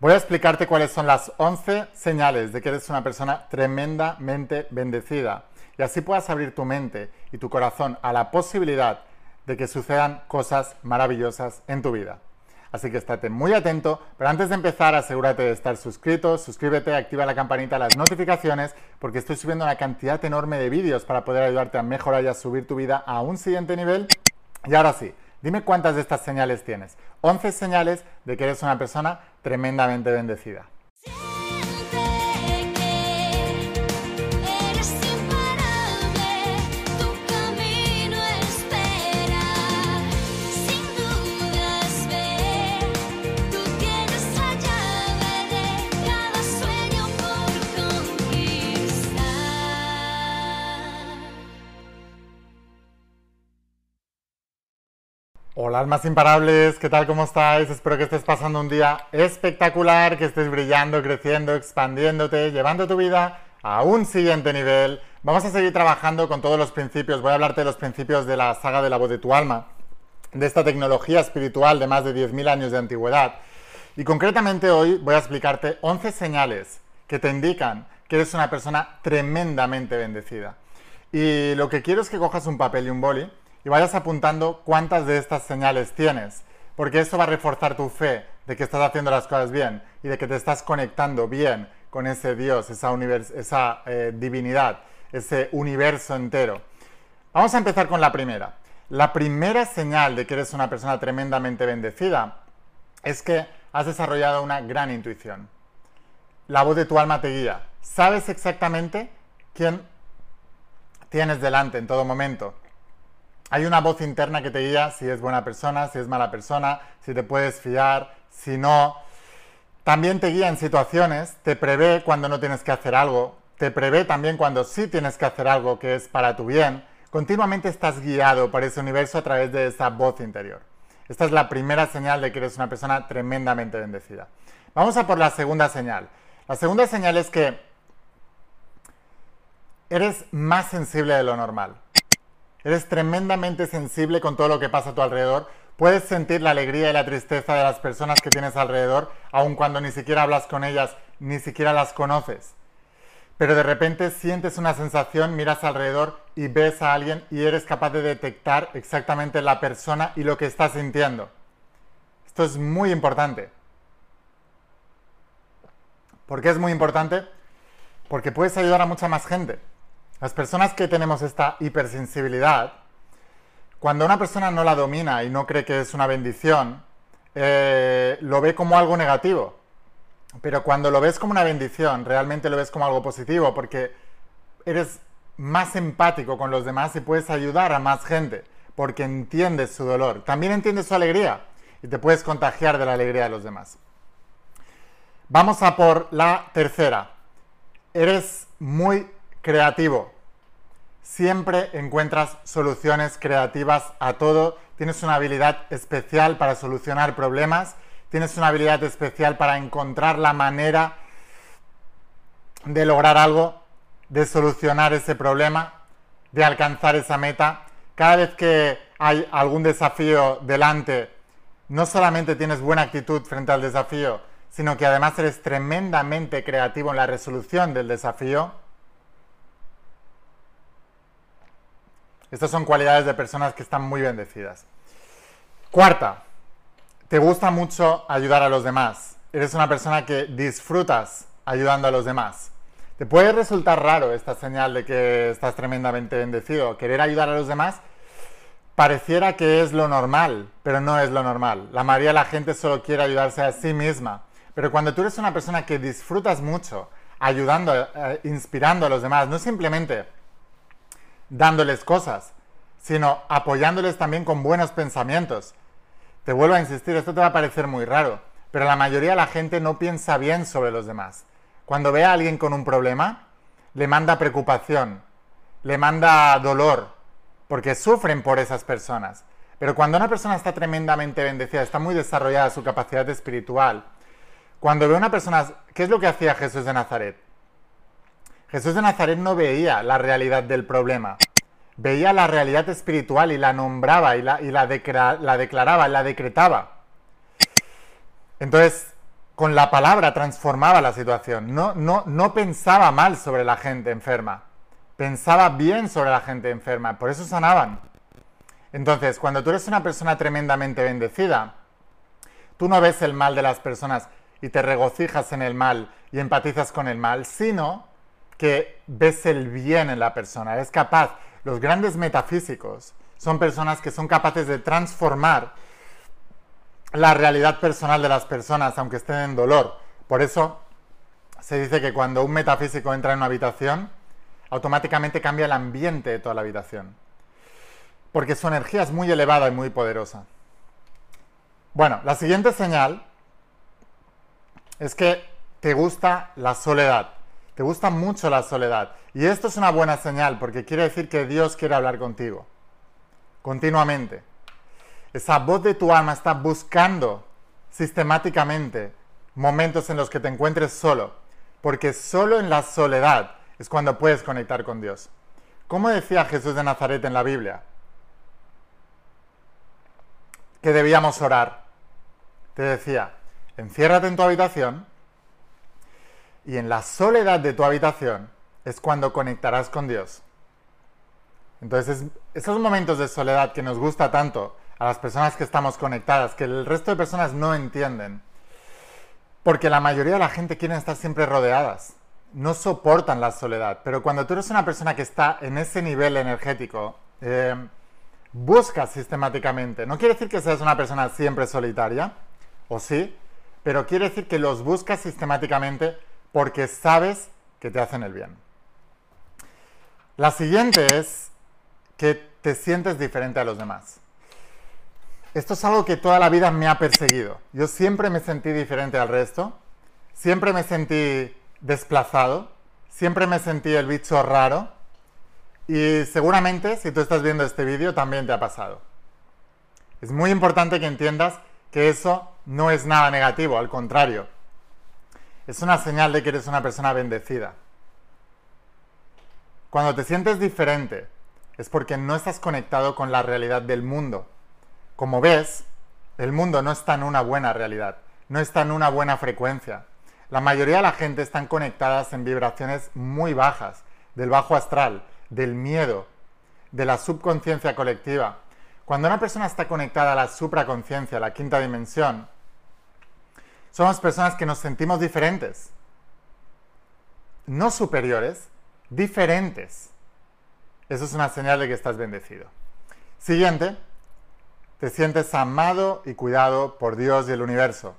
Voy a explicarte cuáles son las 11 señales de que eres una persona tremendamente bendecida y así puedas abrir tu mente y tu corazón a la posibilidad de que sucedan cosas maravillosas en tu vida. Así que estate muy atento, pero antes de empezar asegúrate de estar suscrito, suscríbete, activa la campanita, las notificaciones, porque estoy subiendo una cantidad enorme de vídeos para poder ayudarte a mejorar y a subir tu vida a un siguiente nivel. Y ahora sí, Dime cuántas de estas señales tienes. 11 señales de que eres una persona tremendamente bendecida. Hola almas imparables, ¿qué tal? ¿Cómo estáis? Espero que estés pasando un día espectacular, que estés brillando, creciendo, expandiéndote, llevando tu vida a un siguiente nivel. Vamos a seguir trabajando con todos los principios. Voy a hablarte de los principios de la saga de la voz de tu alma, de esta tecnología espiritual de más de 10.000 años de antigüedad. Y concretamente hoy voy a explicarte 11 señales que te indican que eres una persona tremendamente bendecida. Y lo que quiero es que cojas un papel y un boli y vayas apuntando cuántas de estas señales tienes, porque eso va a reforzar tu fe de que estás haciendo las cosas bien y de que te estás conectando bien con ese Dios, esa, esa eh, divinidad, ese universo entero. Vamos a empezar con la primera. La primera señal de que eres una persona tremendamente bendecida es que has desarrollado una gran intuición. La voz de tu alma te guía. Sabes exactamente quién tienes delante en todo momento. Hay una voz interna que te guía si es buena persona, si es mala persona, si te puedes fiar, si no. También te guía en situaciones, te prevé cuando no tienes que hacer algo, te prevé también cuando sí tienes que hacer algo que es para tu bien. Continuamente estás guiado por ese universo a través de esa voz interior. Esta es la primera señal de que eres una persona tremendamente bendecida. Vamos a por la segunda señal. La segunda señal es que eres más sensible de lo normal. Eres tremendamente sensible con todo lo que pasa a tu alrededor. Puedes sentir la alegría y la tristeza de las personas que tienes alrededor, aun cuando ni siquiera hablas con ellas, ni siquiera las conoces. Pero de repente sientes una sensación, miras alrededor y ves a alguien y eres capaz de detectar exactamente la persona y lo que está sintiendo. Esto es muy importante. ¿Por qué es muy importante? Porque puedes ayudar a mucha más gente. Las personas que tenemos esta hipersensibilidad, cuando una persona no la domina y no cree que es una bendición, eh, lo ve como algo negativo. Pero cuando lo ves como una bendición, realmente lo ves como algo positivo, porque eres más empático con los demás y puedes ayudar a más gente, porque entiendes su dolor. También entiendes su alegría y te puedes contagiar de la alegría de los demás. Vamos a por la tercera. Eres muy creativo. Siempre encuentras soluciones creativas a todo. Tienes una habilidad especial para solucionar problemas. Tienes una habilidad especial para encontrar la manera de lograr algo, de solucionar ese problema, de alcanzar esa meta. Cada vez que hay algún desafío delante, no solamente tienes buena actitud frente al desafío, sino que además eres tremendamente creativo en la resolución del desafío. Estas son cualidades de personas que están muy bendecidas. Cuarta, te gusta mucho ayudar a los demás. Eres una persona que disfrutas ayudando a los demás. Te puede resultar raro esta señal de que estás tremendamente bendecido. Querer ayudar a los demás pareciera que es lo normal, pero no es lo normal. La mayoría de la gente solo quiere ayudarse a sí misma. Pero cuando tú eres una persona que disfrutas mucho ayudando, eh, inspirando a los demás, no simplemente dándoles cosas, sino apoyándoles también con buenos pensamientos. Te vuelvo a insistir, esto te va a parecer muy raro, pero la mayoría de la gente no piensa bien sobre los demás. Cuando ve a alguien con un problema, le manda preocupación, le manda dolor, porque sufren por esas personas. Pero cuando una persona está tremendamente bendecida, está muy desarrollada su capacidad espiritual, cuando ve a una persona, ¿qué es lo que hacía Jesús de Nazaret? Jesús de Nazaret no veía la realidad del problema, veía la realidad espiritual y la nombraba y la, la declaraba, la decretaba. Entonces, con la palabra transformaba la situación. No, no, no pensaba mal sobre la gente enferma. Pensaba bien sobre la gente enferma. Por eso sanaban. Entonces, cuando tú eres una persona tremendamente bendecida, tú no ves el mal de las personas y te regocijas en el mal y empatizas con el mal, sino que ves el bien en la persona. Eres capaz. Los grandes metafísicos son personas que son capaces de transformar la realidad personal de las personas, aunque estén en dolor. Por eso se dice que cuando un metafísico entra en una habitación, automáticamente cambia el ambiente de toda la habitación porque su energía es muy elevada y muy poderosa. Bueno, la siguiente señal es que te gusta la soledad, te gusta mucho la soledad. Y esto es una buena señal porque quiere decir que Dios quiere hablar contigo, continuamente. Esa voz de tu alma está buscando sistemáticamente momentos en los que te encuentres solo, porque solo en la soledad es cuando puedes conectar con Dios. ¿Cómo decía Jesús de Nazaret en la Biblia? que debíamos orar. Te decía, enciérrate en tu habitación y en la soledad de tu habitación es cuando conectarás con Dios. Entonces, esos momentos de soledad que nos gusta tanto a las personas que estamos conectadas, que el resto de personas no entienden, porque la mayoría de la gente quiere estar siempre rodeadas, no soportan la soledad, pero cuando tú eres una persona que está en ese nivel energético, eh, buscas sistemáticamente. No quiere decir que seas una persona siempre solitaria, o sí, pero quiere decir que los buscas sistemáticamente porque sabes que te hacen el bien. La siguiente es que te sientes diferente a los demás. Esto es algo que toda la vida me ha perseguido. Yo siempre me sentí diferente al resto, siempre me sentí desplazado, siempre me sentí el bicho raro, y seguramente si tú estás viendo este vídeo también te ha pasado. Es muy importante que entiendas que eso no es nada negativo, al contrario. Es una señal de que eres una persona bendecida. Cuando te sientes diferente es porque no estás conectado con la realidad del mundo. Como ves, el mundo no está en una buena realidad, no está en una buena frecuencia. La mayoría de la gente están conectadas en vibraciones muy bajas, del bajo astral, del miedo, de la subconsciencia colectiva. Cuando una persona está conectada a la supraconciencia, a la quinta dimensión, somos personas que nos sentimos diferentes. No superiores, diferentes. Eso es una señal de que estás bendecido. Siguiente, te sientes amado y cuidado por Dios y el universo.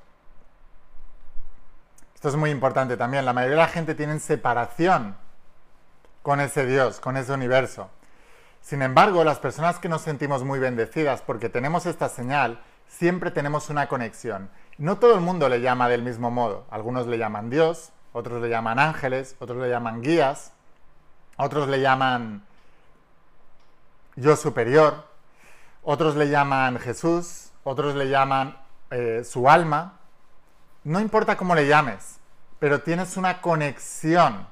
Esto es muy importante también. La mayoría de la gente tiene separación con ese Dios, con ese universo. Sin embargo, las personas que nos sentimos muy bendecidas porque tenemos esta señal, siempre tenemos una conexión. No todo el mundo le llama del mismo modo. Algunos le llaman Dios, otros le llaman ángeles, otros le llaman guías, otros le llaman yo superior, otros le llaman Jesús, otros le llaman eh, su alma. No importa cómo le llames, pero tienes una conexión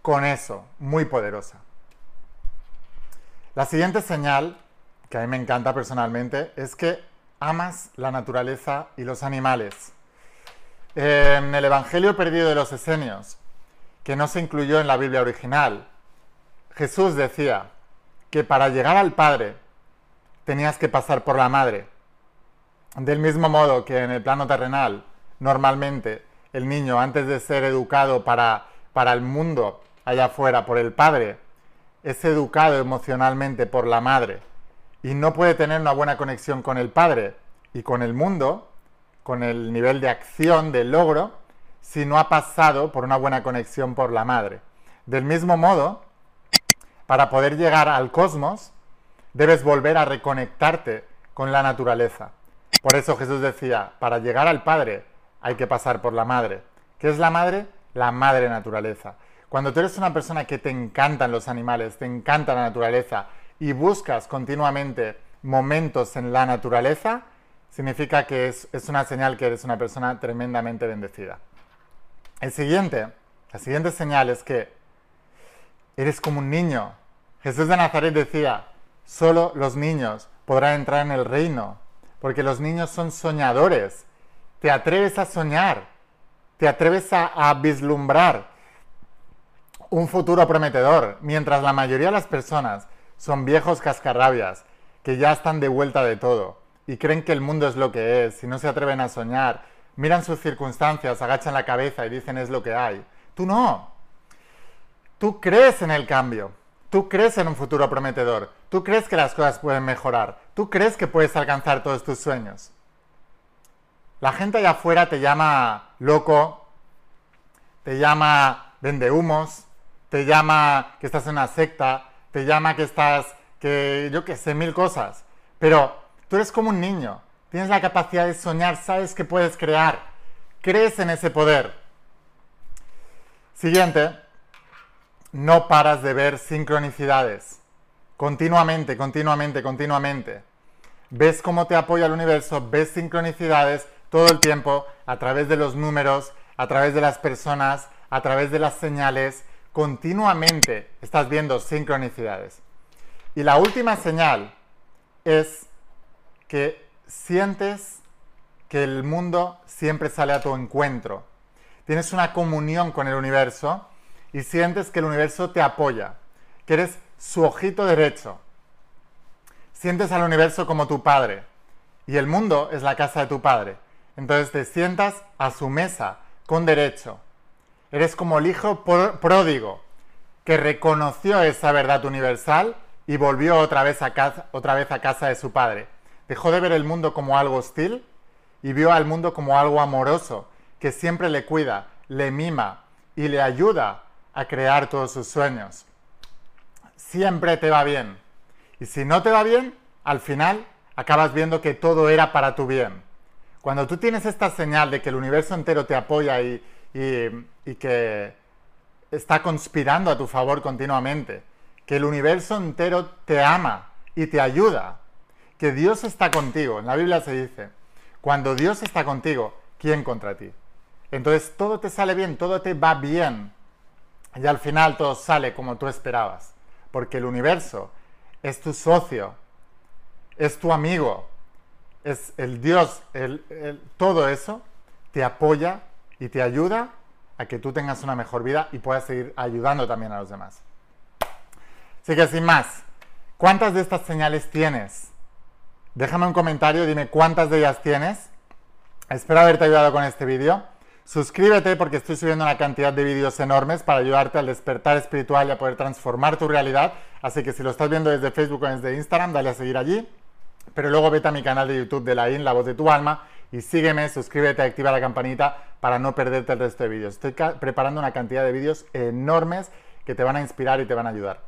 con eso, muy poderosa. La siguiente señal, que a mí me encanta personalmente, es que amas la naturaleza y los animales. En el Evangelio perdido de los Esenios, que no se incluyó en la Biblia original, Jesús decía que para llegar al Padre tenías que pasar por la Madre. Del mismo modo que en el plano terrenal, normalmente el niño, antes de ser educado para, para el mundo, allá afuera por el padre, es educado emocionalmente por la madre y no puede tener una buena conexión con el padre y con el mundo, con el nivel de acción, de logro, si no ha pasado por una buena conexión por la madre. Del mismo modo, para poder llegar al cosmos, debes volver a reconectarte con la naturaleza. Por eso Jesús decía, para llegar al Padre hay que pasar por la Madre. ¿Qué es la Madre? La Madre Naturaleza. Cuando tú eres una persona que te encantan los animales, te encanta la naturaleza y buscas continuamente momentos en la naturaleza, significa que es, una señal que eres una persona tremendamente bendecida. El siguiente, la siguiente señal es que eres como un niño. Jesús de Nazaret decía, solo los niños podrán entrar en el reino, porque los niños son soñadores te atreves a soñar, te atreves a, vislumbrar un futuro prometedor, mientras la mayoría de las personas son viejos cascarrabias que ya están de vuelta de todo y creen que el mundo es lo que es y no se atreven a soñar, miran sus circunstancias, agachan la cabeza y dicen es lo que hay. Tú no. Tú crees en el cambio. Tú crees en un futuro prometedor. Tú crees que las cosas pueden mejorar. Tú crees que puedes alcanzar todos tus sueños. La gente allá afuera te llama loco, te llama vendehumos, te llama que estás en una secta, te llama que estás, que yo qué sé, mil cosas. Pero tú eres como un niño, tienes la capacidad de soñar, sabes que puedes crear, crees en ese poder. Siguiente, no paras de ver sincronicidades. Continuamente, continuamente, continuamente. Ves cómo te apoya el universo, ves sincronicidades todo el tiempo a través de los números, a través de las personas, a través de las señales. Continuamente estás viendo sincronicidades. Y la última señal es que sientes que el mundo siempre sale a tu encuentro. Tienes una comunión con el universo y sientes que el universo te apoya, que eres su ojito derecho. Sientes al universo como tu padre y el mundo es la casa de tu padre. Entonces te sientas a su mesa con derecho. Eres como el hijo pródigo que reconoció esa verdad universal y volvió otra vez a casa, otra vez a casa de su padre. Dejó de ver el mundo como algo hostil y vio al mundo como algo amoroso, que siempre le cuida, le mima y le ayuda a crear todos sus sueños. Siempre te va bien. Y si no te va bien, al final acabas viendo que todo era para tu bien. Cuando tú tienes esta señal de que el universo entero te apoya y, y, que está conspirando a tu favor continuamente, que el universo entero te ama y te ayuda, que Dios está contigo. En la Biblia se dice, cuando Dios está contigo, ¿quién contra ti? Entonces todo te sale bien, todo te va bien y al final todo sale como tú esperabas, porque el universo es tu socio, es tu amigo, es el Dios, todo eso te apoya y te ayuda a que tú tengas una mejor vida y puedas seguir ayudando también a los demás. Así que sin más, ¿cuántas de estas señales tienes? Déjame un comentario, dime cuántas de ellas tienes. Espero haberte ayudado con este vídeo. Suscríbete porque estoy subiendo una cantidad de vídeos enormes para ayudarte al despertar espiritual y a poder transformar tu realidad. Así que si lo estás viendo desde Facebook o desde Instagram, dale a seguir allí. Pero luego vete a mi canal de YouTube de la IN, La Voz de tu Alma, y sígueme, suscríbete, activa la campanita para no perderte el resto de vídeos. Estoy preparando una cantidad de vídeos enormes que te van a inspirar y te van a ayudar.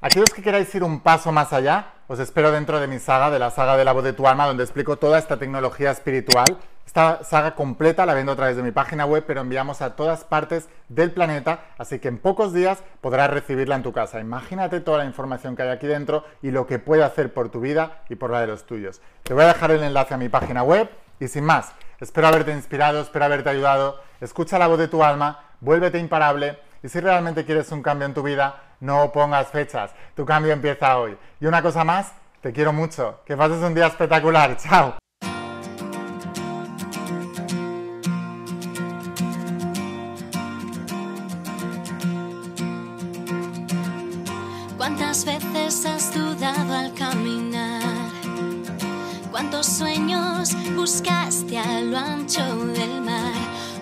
Aquellos que queráis ir un paso más allá, os espero dentro de mi saga, de la saga de la voz de tu alma, donde explico toda esta tecnología espiritual esta saga completa la vendo a través de mi página web, pero enviamos a todas partes del planeta, así que en pocos días podrás recibirla en tu casa. Imagínate toda la información que hay aquí dentro y lo que puede hacer por tu vida y por la de los tuyos. Te voy a dejar el enlace a mi página web y sin más, espero haberte inspirado, espero haberte ayudado. Escucha la voz de tu alma, vuélvete imparable y si realmente quieres un cambio en tu vida, no pongas fechas. Tu cambio empieza hoy. Y una cosa más, te quiero mucho. Que pases un día espectacular. Chao. ¿Cuántas veces has dudado al caminar? cuántos sueños buscaste a lo ancho del mar.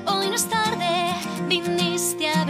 Hoy no es tarde, viniste a